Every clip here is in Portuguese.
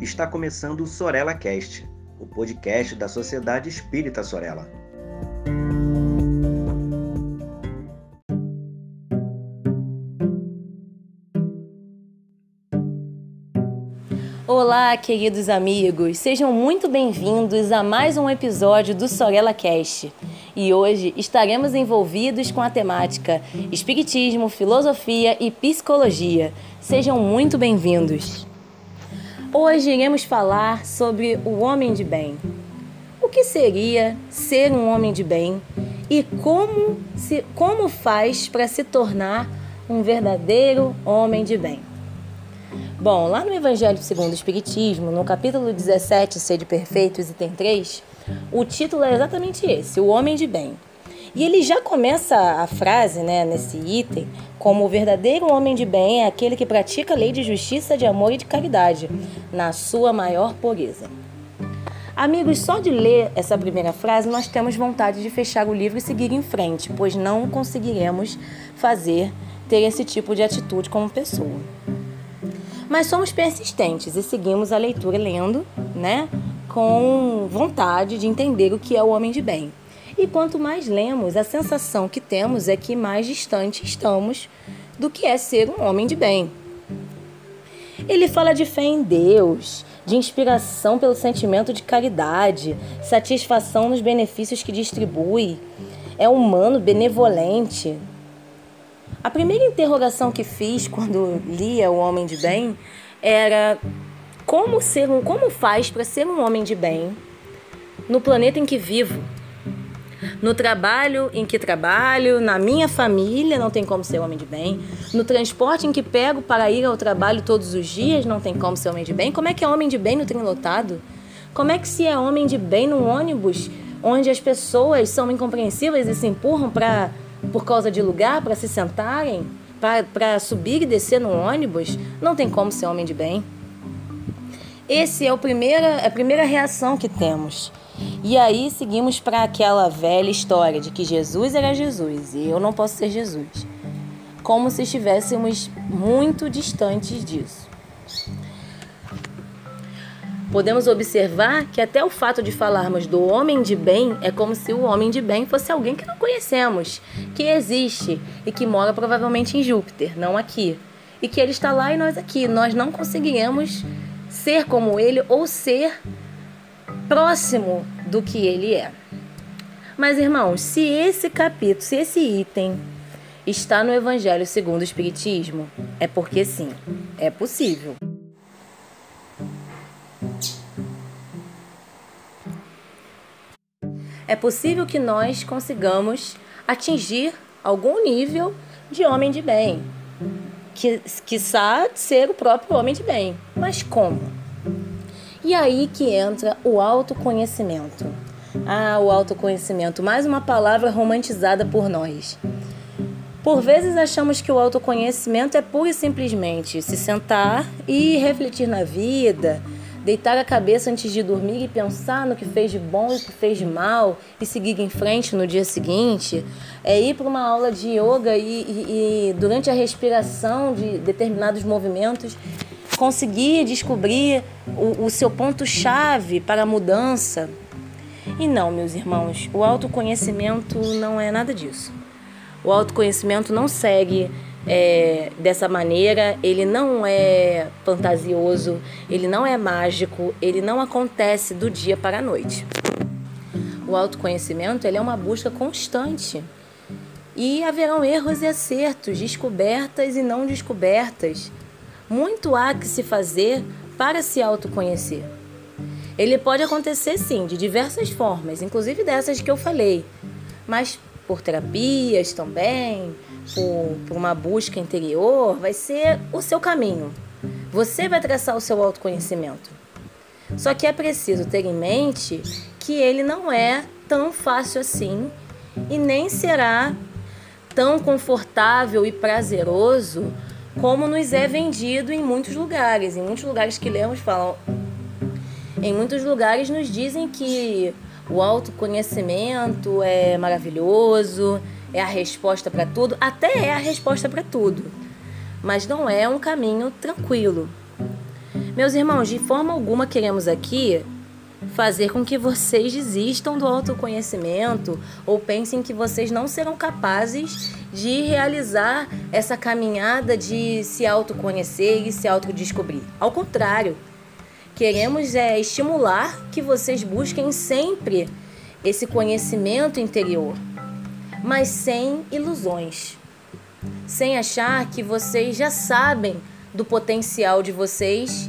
está começando o Sorella Cast, o podcast da Sociedade Espírita Sorella. Olá, queridos amigos, sejam muito bem-vindos a mais um episódio do Sorella Cast. E hoje estaremos envolvidos com a temática Espiritismo, Filosofia e Psicologia. Sejam muito bem-vindos. Hoje iremos falar sobre o homem de bem. O que seria ser um homem de bem e como, se, como faz para se tornar um verdadeiro homem de bem? Bom, lá no Evangelho segundo o Espiritismo, no capítulo 17, Sede Perfeitos, item 3, o título é exatamente esse, o homem de bem. E ele já começa a frase, né, nesse item, como o verdadeiro homem de bem é aquele que pratica a lei de justiça, de amor e de caridade, na sua maior pureza. Amigos, só de ler essa primeira frase, nós temos vontade de fechar o livro e seguir em frente, pois não conseguiremos fazer, ter esse tipo de atitude como pessoa. Mas somos persistentes e seguimos a leitura lendo, né, com vontade de entender o que é o homem de bem. E quanto mais lemos, a sensação que temos é que mais distante estamos do que é ser um homem de bem. Ele fala de fé em Deus, de inspiração pelo sentimento de caridade, satisfação nos benefícios que distribui, é humano, benevolente, a primeira interrogação que fiz quando lia O Homem de Bem era como ser um, como faz para ser um homem de bem no planeta em que vivo? No trabalho em que trabalho, na minha família, não tem como ser homem de bem. No transporte em que pego para ir ao trabalho todos os dias, não tem como ser homem de bem. Como é que é homem de bem no trem lotado? Como é que se é homem de bem no ônibus, onde as pessoas são incompreensíveis e se empurram para por causa de lugar para se sentarem, para subir e descer no ônibus, não tem como ser homem de bem. Esse é o primeira, a primeira reação que temos. E aí seguimos para aquela velha história de que Jesus era Jesus e eu não posso ser Jesus. Como se estivéssemos muito distantes disso podemos observar que até o fato de falarmos do homem de bem é como se o homem de bem fosse alguém que não conhecemos, que existe e que mora provavelmente em Júpiter, não aqui. E que ele está lá e nós aqui. Nós não conseguiremos ser como ele ou ser próximo do que ele é. Mas irmãos, se esse capítulo, se esse item está no Evangelho segundo o Espiritismo, é porque sim, é possível. é possível que nós consigamos atingir algum nível de homem de bem, que quiçá ser o próprio homem de bem. Mas como? E aí que entra o autoconhecimento. Ah, o autoconhecimento, mais uma palavra romantizada por nós. Por vezes achamos que o autoconhecimento é pura e simplesmente se sentar e refletir na vida, deitar a cabeça antes de dormir e pensar no que fez de bom e o que fez de mal e seguir em frente no dia seguinte, é ir para uma aula de yoga e, e, e durante a respiração de determinados movimentos conseguir descobrir o, o seu ponto-chave para a mudança. E não, meus irmãos, o autoconhecimento não é nada disso. O autoconhecimento não segue é, dessa maneira, ele não é fantasioso, ele não é mágico, ele não acontece do dia para a noite. O autoconhecimento ele é uma busca constante. E haverão erros e acertos, descobertas e não descobertas. Muito há que se fazer para se autoconhecer. Ele pode acontecer sim, de diversas formas, inclusive dessas que eu falei, mas por terapias também, por, por uma busca interior, vai ser o seu caminho. Você vai traçar o seu autoconhecimento. Só que é preciso ter em mente que ele não é tão fácil assim e nem será tão confortável e prazeroso como nos é vendido em muitos lugares. Em muitos lugares que lemos falam, em muitos lugares nos dizem que o autoconhecimento é maravilhoso, é a resposta para tudo, até é a resposta para tudo, mas não é um caminho tranquilo. Meus irmãos, de forma alguma queremos aqui fazer com que vocês desistam do autoconhecimento ou pensem que vocês não serão capazes de realizar essa caminhada de se autoconhecer e se autodescobrir. Ao contrário, queremos é, estimular que vocês busquem sempre esse conhecimento interior, mas sem ilusões, sem achar que vocês já sabem do potencial de vocês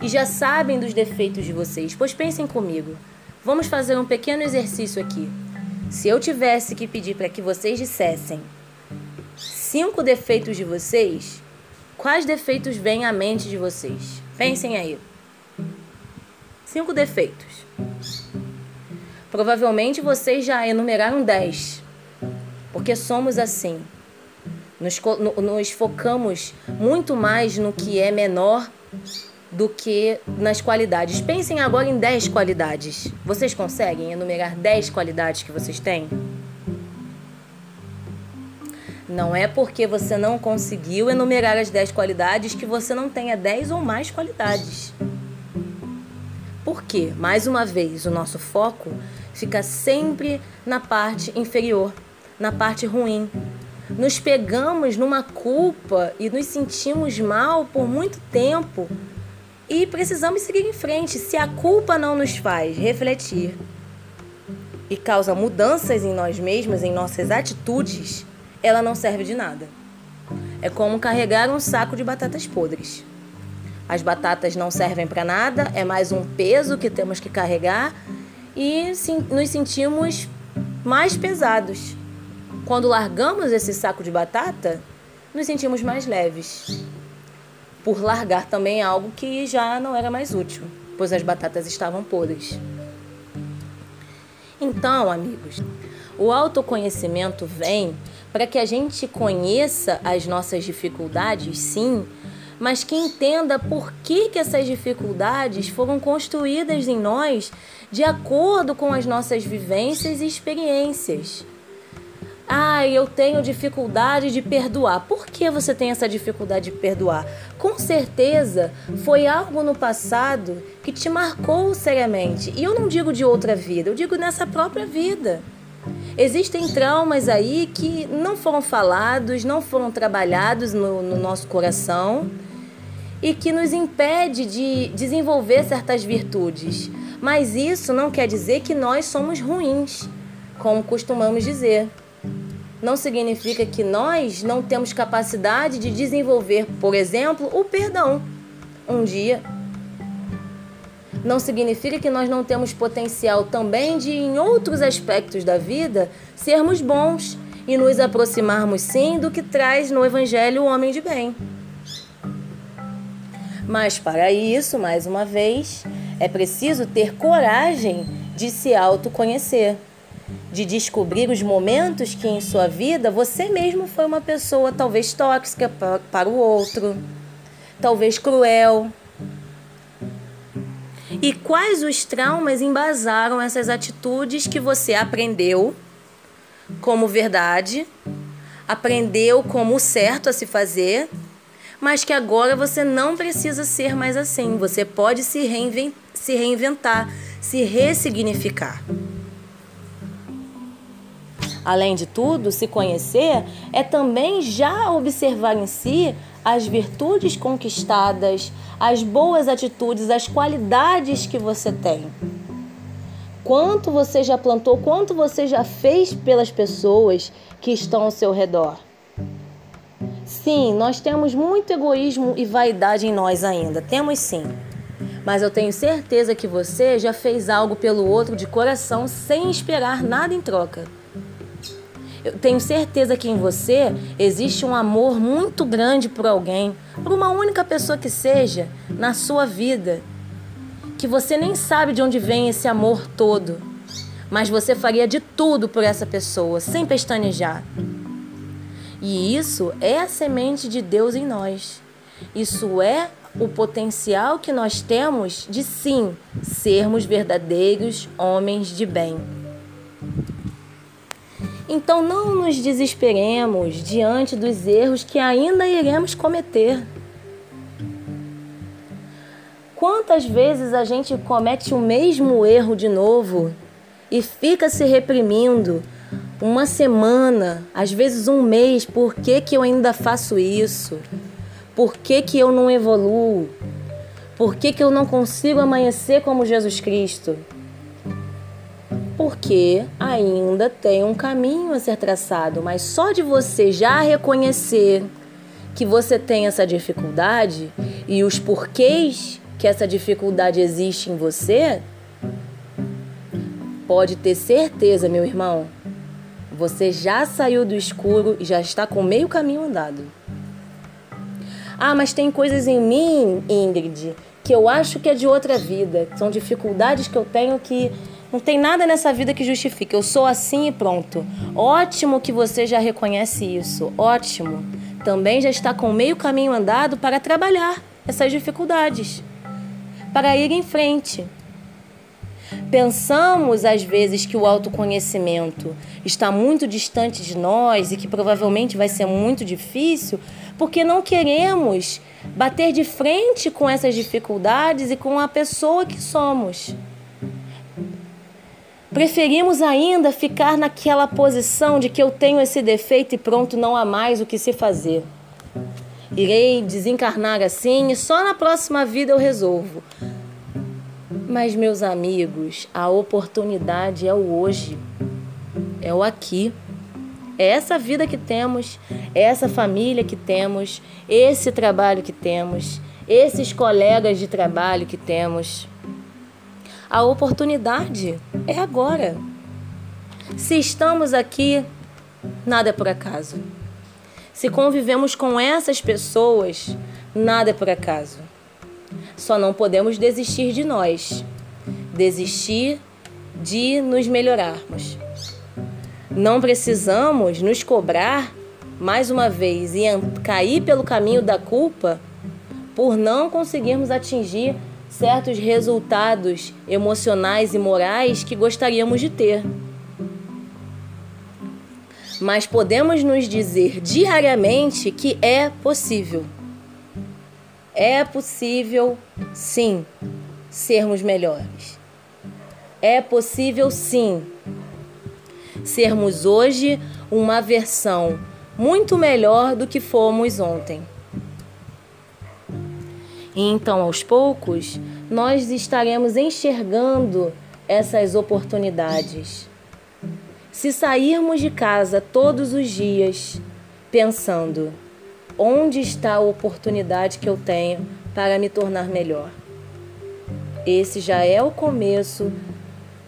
e já sabem dos defeitos de vocês. Pois pensem comigo. Vamos fazer um pequeno exercício aqui. Se eu tivesse que pedir para que vocês dissessem cinco defeitos de vocês, quais defeitos vêm à mente de vocês? Pensem aí. Cinco defeitos. Provavelmente vocês já enumeraram dez, porque somos assim. Nos, nos focamos muito mais no que é menor do que nas qualidades. Pensem agora em 10 qualidades. Vocês conseguem enumerar 10 qualidades que vocês têm? Não é porque você não conseguiu enumerar as 10 qualidades que você não tenha 10 ou mais qualidades. Por quê? Mais uma vez, o nosso foco fica sempre na parte inferior, na parte ruim. Nos pegamos numa culpa e nos sentimos mal por muito tempo e precisamos seguir em frente. Se a culpa não nos faz refletir e causa mudanças em nós mesmos, em nossas atitudes, ela não serve de nada. É como carregar um saco de batatas podres. As batatas não servem para nada, é mais um peso que temos que carregar e nos sentimos mais pesados. Quando largamos esse saco de batata, nos sentimos mais leves por largar também algo que já não era mais útil, pois as batatas estavam podres. Então, amigos, o autoconhecimento vem para que a gente conheça as nossas dificuldades, sim, mas que entenda por que, que essas dificuldades foram construídas em nós de acordo com as nossas vivências e experiências. Ah, eu tenho dificuldade de perdoar. Por que você tem essa dificuldade de perdoar? Com certeza foi algo no passado que te marcou seriamente. E eu não digo de outra vida, eu digo nessa própria vida. Existem traumas aí que não foram falados, não foram trabalhados no, no nosso coração e que nos impede de desenvolver certas virtudes. Mas isso não quer dizer que nós somos ruins, como costumamos dizer não significa que nós não temos capacidade de desenvolver, por exemplo, o perdão um dia. Não significa que nós não temos potencial também de, em outros aspectos da vida, sermos bons e nos aproximarmos sim do que traz no Evangelho o homem de bem. Mas para isso, mais uma vez, é preciso ter coragem de se autoconhecer de descobrir os momentos que em sua vida você mesmo foi uma pessoa talvez tóxica para o outro, talvez cruel. E quais os traumas embasaram essas atitudes que você aprendeu como verdade, aprendeu como certo a se fazer, mas que agora você não precisa ser mais assim. Você pode se, reinventar, se ressignificar. Além de tudo, se conhecer é também já observar em si as virtudes conquistadas, as boas atitudes, as qualidades que você tem. Quanto você já plantou, quanto você já fez pelas pessoas que estão ao seu redor. Sim, nós temos muito egoísmo e vaidade em nós ainda, temos sim. Mas eu tenho certeza que você já fez algo pelo outro de coração sem esperar nada em troca. Eu tenho certeza que em você existe um amor muito grande por alguém, por uma única pessoa que seja na sua vida, que você nem sabe de onde vem esse amor todo, mas você faria de tudo por essa pessoa, sem pestanejar. E isso é a semente de Deus em nós. Isso é o potencial que nós temos de sim sermos verdadeiros homens de bem. Então não nos desesperemos diante dos erros que ainda iremos cometer. Quantas vezes a gente comete o mesmo erro de novo e fica se reprimindo uma semana, às vezes um mês, por que, que eu ainda faço isso? Por que, que eu não evoluo? Por que, que eu não consigo amanhecer como Jesus Cristo? Porque ainda tem um caminho a ser traçado, mas só de você já reconhecer que você tem essa dificuldade e os porquês que essa dificuldade existe em você, pode ter certeza, meu irmão, você já saiu do escuro e já está com meio caminho andado. Ah, mas tem coisas em mim, Ingrid, que eu acho que é de outra vida. São dificuldades que eu tenho que não tem nada nessa vida que justifique. Eu sou assim e pronto. Ótimo que você já reconhece isso. Ótimo. Também já está com meio caminho andado para trabalhar essas dificuldades para ir em frente. Pensamos às vezes que o autoconhecimento está muito distante de nós e que provavelmente vai ser muito difícil, porque não queremos bater de frente com essas dificuldades e com a pessoa que somos. Preferimos ainda ficar naquela posição de que eu tenho esse defeito e pronto, não há mais o que se fazer. Irei desencarnar assim e só na próxima vida eu resolvo. Mas, meus amigos, a oportunidade é o hoje, é o aqui. É essa vida que temos, é essa família que temos, esse trabalho que temos, esses colegas de trabalho que temos. A oportunidade é agora. Se estamos aqui, nada é por acaso. Se convivemos com essas pessoas, nada é por acaso. Só não podemos desistir de nós, desistir de nos melhorarmos. Não precisamos nos cobrar mais uma vez e cair pelo caminho da culpa por não conseguirmos atingir certos resultados emocionais e morais que gostaríamos de ter mas podemos nos dizer diariamente que é possível. É possível, sim, sermos melhores. É possível, sim, sermos hoje uma versão muito melhor do que fomos ontem. E então, aos poucos, nós estaremos enxergando essas oportunidades. Se sairmos de casa todos os dias pensando onde está a oportunidade que eu tenho para me tornar melhor, esse já é o começo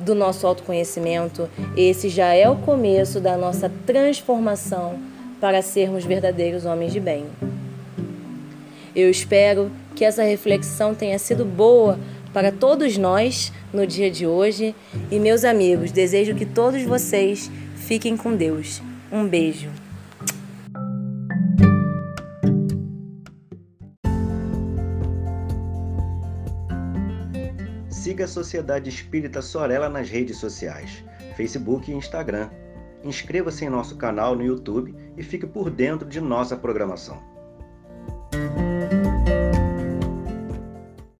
do nosso autoconhecimento, esse já é o começo da nossa transformação para sermos verdadeiros homens de bem. Eu espero que essa reflexão tenha sido boa para todos nós no dia de hoje. E meus amigos, desejo que todos vocês fiquem com Deus. Um beijo. Siga a Sociedade Espírita Sorella nas redes sociais, Facebook e Instagram. Inscreva-se em nosso canal no YouTube e fique por dentro de nossa programação.